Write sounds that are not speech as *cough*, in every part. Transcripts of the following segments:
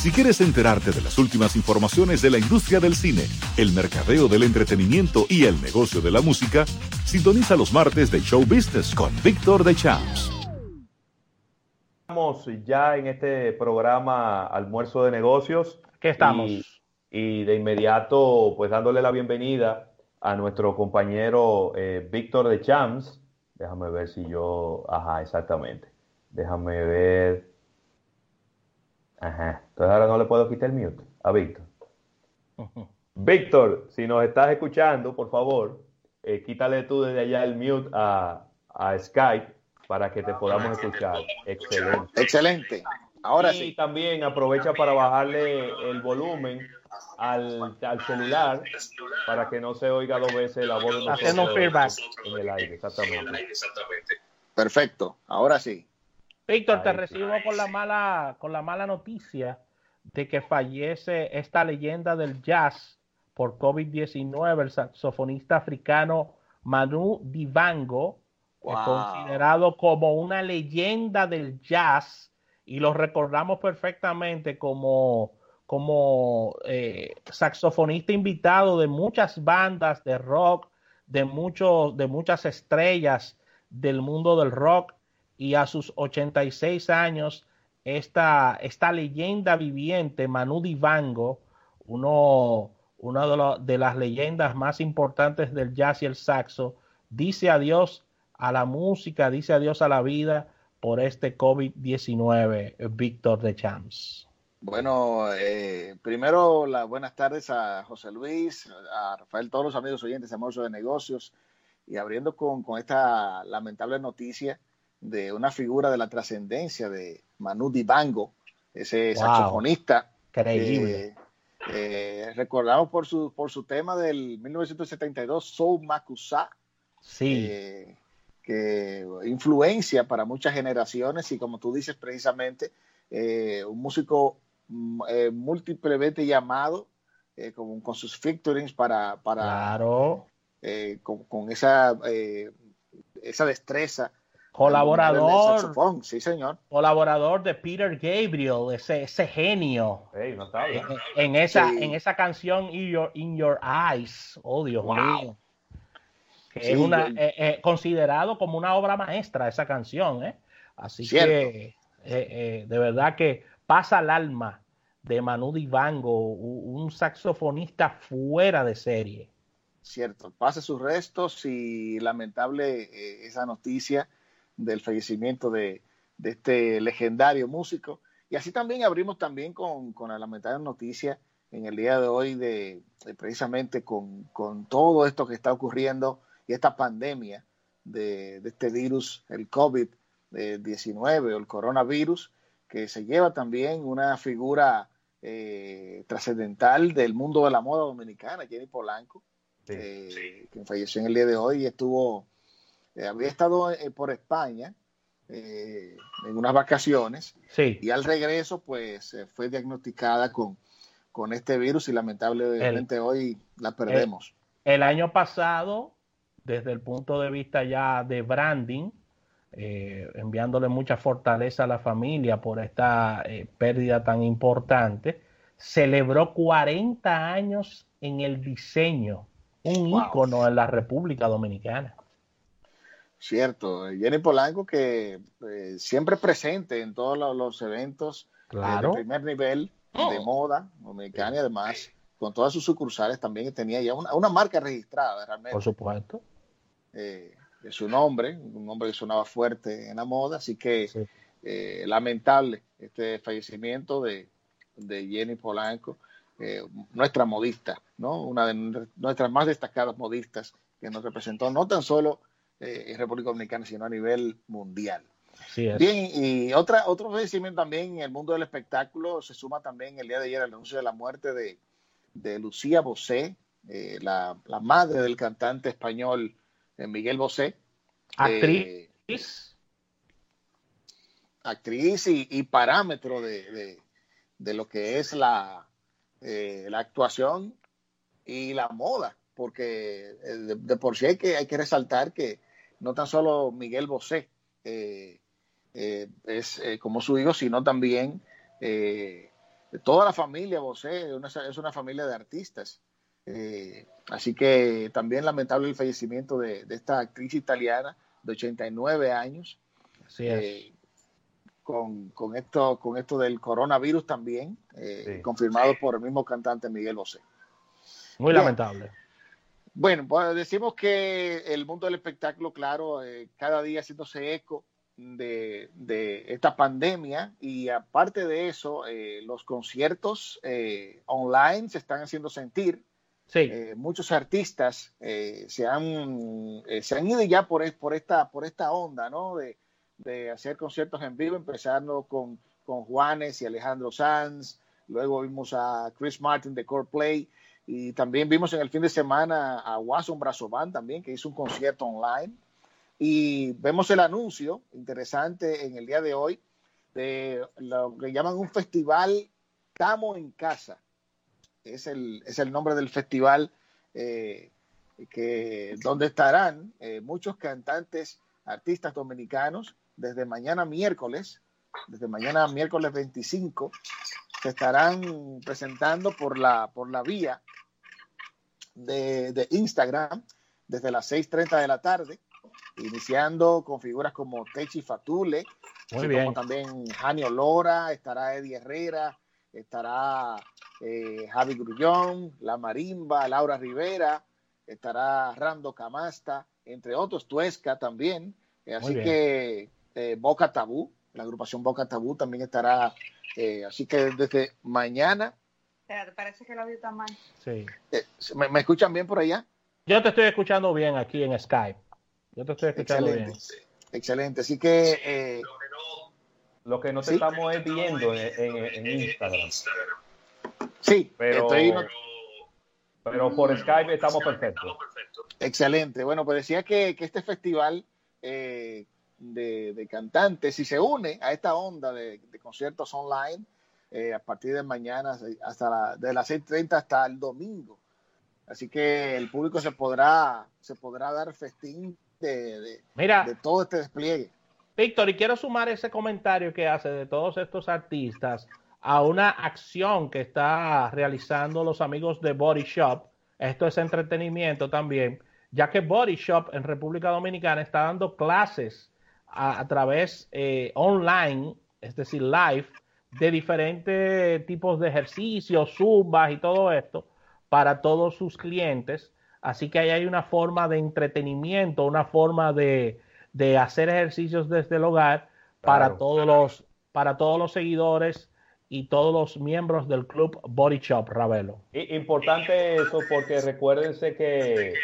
Si quieres enterarte de las últimas informaciones de la industria del cine, el mercadeo del entretenimiento y el negocio de la música, sintoniza los martes de Show Business con Víctor de Champs. Estamos ya en este programa Almuerzo de Negocios. ¿Qué estamos? Y, de inmediato, pues dándole la bienvenida a nuestro compañero eh, Víctor de Champs. Déjame ver si yo. Ajá, exactamente. Déjame ver. Ajá. Entonces ahora no le puedo quitar el mute a Víctor. *laughs* Víctor, si nos estás escuchando, por favor, eh, quítale tú desde allá el mute a, Skype para que te podamos escuchar. Excelente. Excelente. Ahora sí. Y también aprovecha para bajarle el volumen al, celular para que no se oiga dos veces la voz de nosotros feedback. en el aire. Exactamente. Perfecto. Ahora sí. Víctor, te recibo con la mala, con la mala noticia de que fallece esta leyenda del jazz por COVID-19, el saxofonista africano Manu Dibango, considerado como una leyenda del jazz y lo recordamos perfectamente como, como eh, saxofonista invitado de muchas bandas de rock, de, muchos, de muchas estrellas del mundo del rock y a sus 86 años, esta, esta leyenda viviente, Manu Dibango, uno, una de, las leyendas más importantes del jazz y el saxo, dice adiós a la música, dice adiós a la vida por este COVID-19, Víctor de Champs. Bueno, eh, primero las buenas tardes a José Luis, a Rafael, todos los amigos oyentes de de Negocios, y abriendo con, con esta lamentable noticia de una figura de la trascendencia de Manu Dibango, ese saxofonista. Increíble. Eh, recordamos por su, por su tema del 1972, Soul Makusa. Sí. Eh, que influencia para muchas generaciones y como tú dices precisamente, eh, un músico mm, múltiplemente llamado con, con, sus featurings para, para claro. con, con, esa, esa destreza Colaborador. Sí, señor. Colaborador de Peter Gabriel, ese, ese genio. en, esa, en esa canción In Your, In Your Eyes. Oh, Dios mío. es una, eh, eh, considerado como una obra maestra esa canción, ¿eh? Así que de verdad que pasa al alma de Manu Dibango, un saxofonista fuera de serie. Cierto, pasa sus restos y lamentable esa noticia del fallecimiento de, este legendario músico. Y así también abrimos también con, la lamentable noticia en el día de hoy de, precisamente con, todo esto que está ocurriendo y esta pandemia de, este virus, el COVID-19 o el coronavirus, que se lleva también una figura eh, trascendental del mundo de la moda dominicana, Jenny Polanco, eh, que falleció en el día de hoy y estuvo eh, había estado eh, por España eh, en unas vacaciones y al regreso pues fue diagnosticada con, con este virus y lamentablemente hoy la perdemos. El, año pasado, desde el punto de vista ya de branding, enviándole mucha fortaleza a la familia por esta pérdida tan importante, celebró 40 años en el diseño, un ícono en la República Dominicana. Cierto, Jenny Polanco que eh, siempre presente en todos los, eventos eh, de primer nivel de oh. moda dominicana y además con todas sus sucursales también tenía ya una, marca registrada realmente. Por supuesto. Eh, de su nombre, un nombre que sonaba fuerte en la moda, así que lamentable este fallecimiento de, de Jenny Polanco, nuestra modista, ¿no? Una de nuestras más destacadas modistas que nos representó no tan solo eh, en República Dominicana, sino a nivel mundial. Bien, y otra, otro fallecimiento también en el mundo del espectáculo se suma también el día de ayer el anuncio de la muerte de, de Lucía Bosé, eh, la, la, madre del cantante español eh, Miguel Bosé. Actriz. actriz y, parámetro de, de, de, lo que es la, la actuación y la moda, porque de, por sí hay que, hay que resaltar que no tan solo Miguel Bosé eh, eh, es eh, como su hijo, sino también toda la familia Bosé es una familia de artistas. Así que también lamentable el fallecimiento de, esta actriz italiana de 89 años. Así es. Eh, con, esto, con esto del coronavirus también, confirmado por el mismo cantante Miguel Bosé. Muy lamentable. Bueno, decimos que el mundo del espectáculo, claro, cada día haciéndose eco de, esta pandemia y aparte de eso, los conciertos online se están haciendo sentir. Eh, muchos artistas eh, se, han, eh, se han ido ya por, por, esta, por esta onda, ¿no? De, hacer conciertos en vivo, empezando con, con Juanes y Alejandro Sanz, luego vimos a Chris Martin de Coreplay y también vimos en el fin de semana a Wasson Brazovan también, que hizo un concierto online. Y vemos el anuncio interesante en el día de hoy de lo que llaman un festival Tamo en Casa es el, es el nombre del festival eh, que, donde estarán eh, muchos cantantes, artistas dominicanos, desde mañana miércoles, desde mañana miércoles 25, se estarán presentando por la, por la vía de, Instagram desde las 6.30 de la tarde, iniciando con figuras como Techi Fatule, como también Jani Olora, estará Eddie Herrera, estará eh, Javi Grullón, La Marimba, Laura Rivera, estará Rando Camasta, entre otros, Tuesca también. Eh, así que eh, Boca Tabú, la agrupación Boca Tabú también estará. así que desde mañana. parece que el audio está mal. Sí. ¿me, escuchan bien por allá? Yo te estoy escuchando bien aquí en Skype. Yo te estoy escuchando Excelente. bien. Excelente. Así que. Lo que no te estamos viendo en Instagram. Sí, pero, pero por Skype estamos perfectos. Excelente. Bueno, pues decía que, este festival eh, de, cantantes, si se une a esta onda de, conciertos online, eh, a partir de mañana hasta de las 6.30 hasta el domingo. Así que el público se podrá, se podrá dar festín de, de todo este despliegue. Víctor, y quiero sumar ese comentario que hace de todos estos artistas a una acción que está realizando los amigos de Body Shop. Esto es entretenimiento también, ya que Body Shop en República Dominicana está dando clases a, través eh, online, es decir, live, de diferentes tipos de ejercicios, zumbas y todo esto para todos sus clientes. Así que ahí hay una forma de entretenimiento, una forma de, de hacer ejercicios desde el hogar para todos los para todos los seguidores y todos los miembros del club Body Shop, Ravelo. Importante eso porque recuérdense que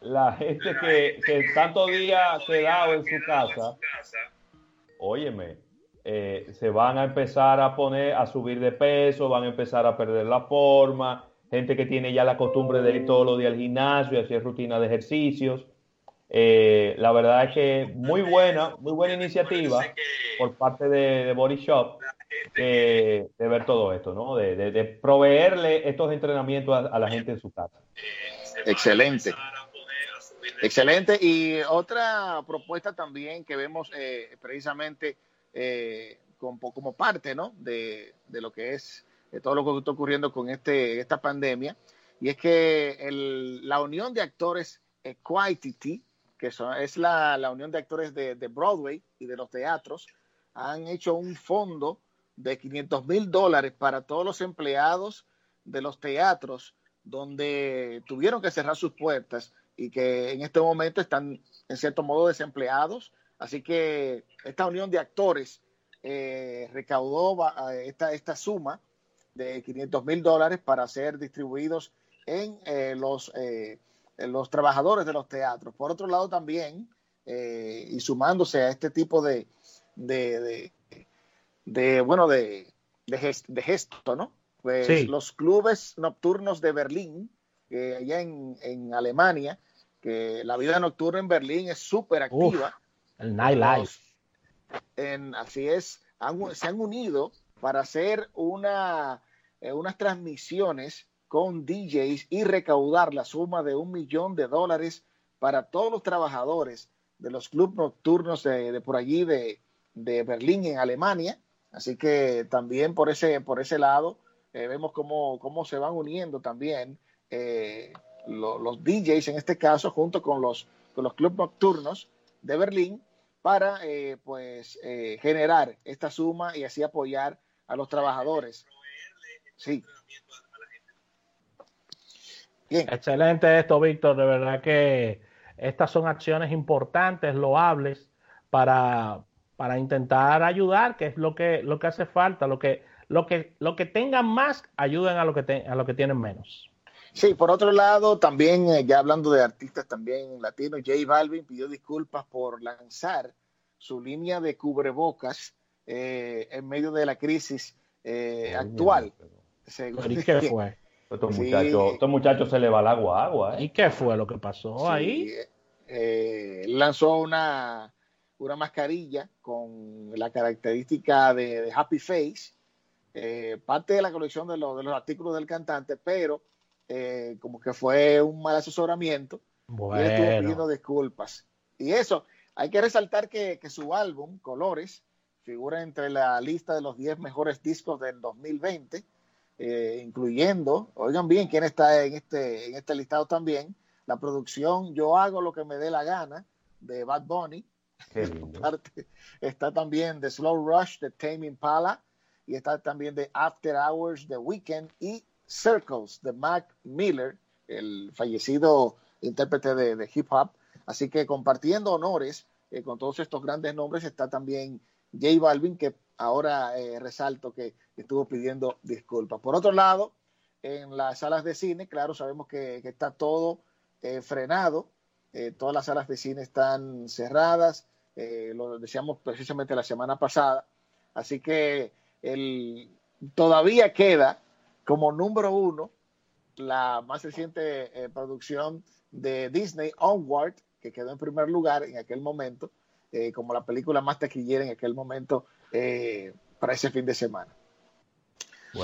la gente que, tanto día quedado en su casa, óyeme, eh, se van a empezar a poner, a subir de peso, van a empezar a perder la forma, gente que tiene ya la costumbre de ir todos los días al gimnasio hacer rutina de ejercicios. Eh, la verdad es que muy buena, muy buena iniciativa por parte de, de Body Shop de, ver todo esto, ¿no? De, proveerle estos entrenamientos a, la gente en su casa. Excelente. Excelente. Y otra propuesta también que vemos eh, precisamente eh, como, parte, ¿no? De, lo que es todo lo que está ocurriendo con este, esta pandemia. Y es que la unión de actores Equity, que es la, la, unión de actores de, de Broadway y de los teatros, han hecho un fondo de 500 mil dólares para todos los empleados de los teatros donde tuvieron que cerrar sus puertas y que en este momento están en cierto modo desempleados. Así que esta unión de actores eh, recaudó esta, esta suma de 500 mil dólares para ser distribuidos en, eh, los, eh, los trabajadores de los teatros. Por otro lado también, y sumándose a este tipo de, de, de bueno, de, de, gesto, ¿no? Pues los clubes nocturnos de Berlín, allá en, en, Alemania, que la vida nocturna en Berlín es súper activa. el nightlife. En, así es, se han unido para hacer una, eh, unas transmisiones con DJs y recaudar la suma de un millón de dólares para todos los trabajadores de los clubes nocturnos de, por allí de, de Berlín en Alemania Así que también por ese, por ese lado eh, vemos cómo, cómo, se van uniendo también eh, los DJs en este caso junto con los, con los clubes nocturnos de Berlín para eh, pues generar esta suma y así apoyar a los trabajadores. Sí. Bien. Excelente esto, Víctor. De verdad que estas son acciones importantes, loables, para, para intentar ayudar, que es lo que, lo que hace falta, lo que, lo que, lo que tengan más, ayuden a lo que, a lo que tienen menos. Sí, por otro lado, también, eh, ya hablando de artistas también latinos, J Balvin pidió disculpas por lanzar su línea de cubrebocas eh, en medio de la crisis eh, actual. ¿Y qué fue? Estos, muchachos, se le va el agua agua. ¿Y qué fue lo que pasó ahí? lanzó una, una mascarilla con la característica de, Happy Face, eh, parte de la colección de, los artículos del cantante, pero eh, como que fue un mal asesoramiento y él estuvo pidiendo disculpas. Y eso, hay que resaltar que, su álbum, Colores, figura entre la lista de los 10 mejores discos del 2020, eh, incluyendo, oigan bien quién está en este, en este listado también, la producción Yo hago lo que me dé la gana de Bad Bunny, *laughs* está también The Slow Rush de Tame Impala y está también de After Hours The Weekend y Circles de Mac Miller, el fallecido intérprete de, hip hop. Así que compartiendo honores eh, con todos estos grandes nombres está también J Balvin, que ahora eh, resalto que estuvo pidiendo disculpas. Por otro lado, en las salas de cine, claro, sabemos que, está todo eh, frenado todas las salas de cine están cerradas, lo decíamos precisamente la semana pasada, así que el, todavía queda como número uno la más reciente eh, producción de Disney, Onward, que quedó en primer lugar en aquel momento, como la película más taquillera en aquel momento para ese fin de semana.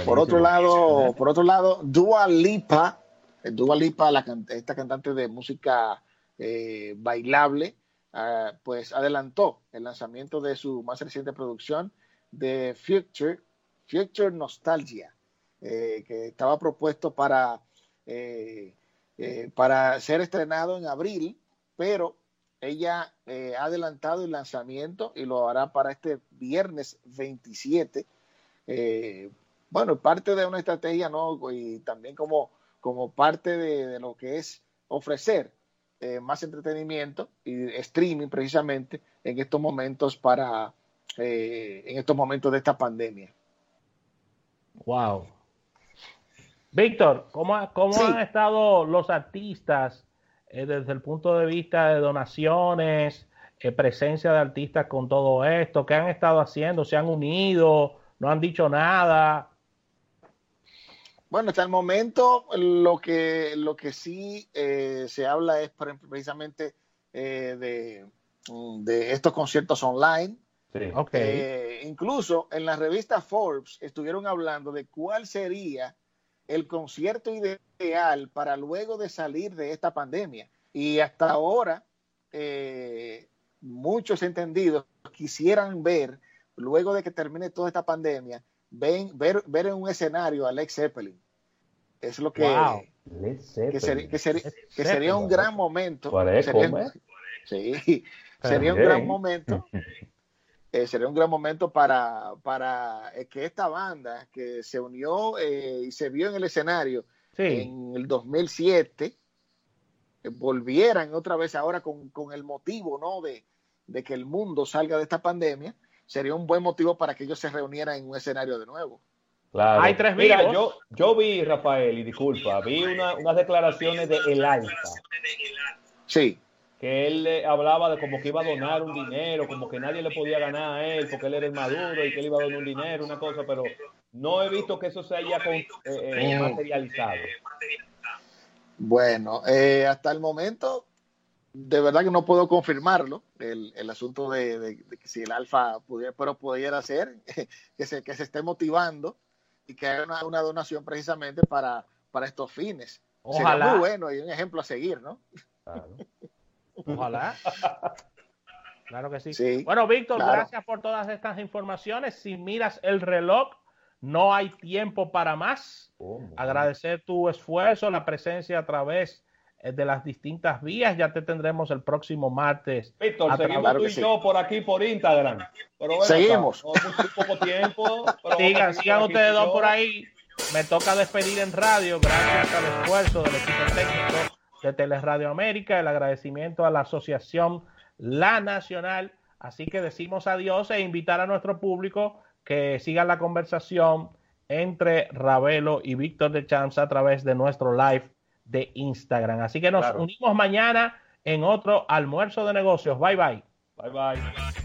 Por otro lado, por otro lado, Dua Lipa, Dua Lipa, la, esta cantante de música eh, bailable, ah, pues adelantó el lanzamiento de su más reciente producción de Future, Future Nostalgia, eh, que estaba propuesto para, eh, para ser estrenado en abril, pero ella ha adelantado el lanzamiento y lo hará para este viernes 27. bueno, parte de una estrategia, ¿no? Y también como, como parte de lo que es ofrecer eh, más entretenimiento y streaming precisamente en estos momentos para eh, en estos momentos de esta pandemia. Wow. Víctor, ¿cómo, cómo han estado los artistas eh, desde el punto de vista de donaciones, presencia de artistas con todo esto? ¿Qué han estado haciendo? ¿Se han unido? ¿No han dicho nada? Bueno, hasta el momento lo que, lo que sí eh, se habla es precisamente eh, de, estos conciertos online. Eh, incluso en la revista Forbes estuvieron hablando de cuál sería el concierto ideal para luego de salir de esta pandemia. Y hasta ahora, muchos entendidos quisieran ver, luego de que termine toda esta pandemia, ven, ver, ver en un escenario a Lex Zeppelin. Es lo que, que, sería un gran momento. Sería, *laughs* sí, sería un gran momento. *laughs* Eh, sería un gran momento para, para eh, que esta banda que se unió eh, y se vio en el escenario en el 2007 volvieran otra vez ahora con, con el motivo ¿no? de, de que el mundo salga de esta pandemia sería un buen motivo para que ellos se reunieran en un escenario de nuevo. Hay tres Mira, yo, yo vi, Rafael, y disculpa, vi unas declaraciones de El Alfa. Sí. Que él hablaba de como que iba a donar un dinero, como que nadie le podía ganar a él porque él era el maduro y que él iba a donar un dinero, una cosa, pero no he visto que eso se haya eh, eh, materializado. Bueno, eh, hasta el momento de verdad que no puedo confirmarlo, el, el asunto de, que si el alfa pudiera, pero pudiera ser, *laughs* que se, que se esté motivando y que haga una, donación precisamente para, para estos fines. Ojalá. Sería muy bueno y un ejemplo a seguir, ¿no? Ojalá. *laughs* Claro que sí. bueno, Víctor, gracias por todas estas informaciones. Si miras el reloj, no hay tiempo para más. Agradecer tu esfuerzo, la presencia a través eh, de las distintas vías. Ya te tendremos el próximo martes. Víctor, seguimos tú y yo por aquí por Instagram. seguimos. poco tiempo. sigan, sigan ustedes dos por ahí. Me toca despedir en radio gracias al esfuerzo del equipo técnico de Teleradio América, el agradecimiento a la asociación La Nacional. Así que decimos adiós e invitar a nuestro público que siga la conversación entre Ravelo y Víctor de Chanza a través de nuestro live de Instagram. Así que nos unimos mañana en otro almuerzo de negocios. Bye bye. Bye bye.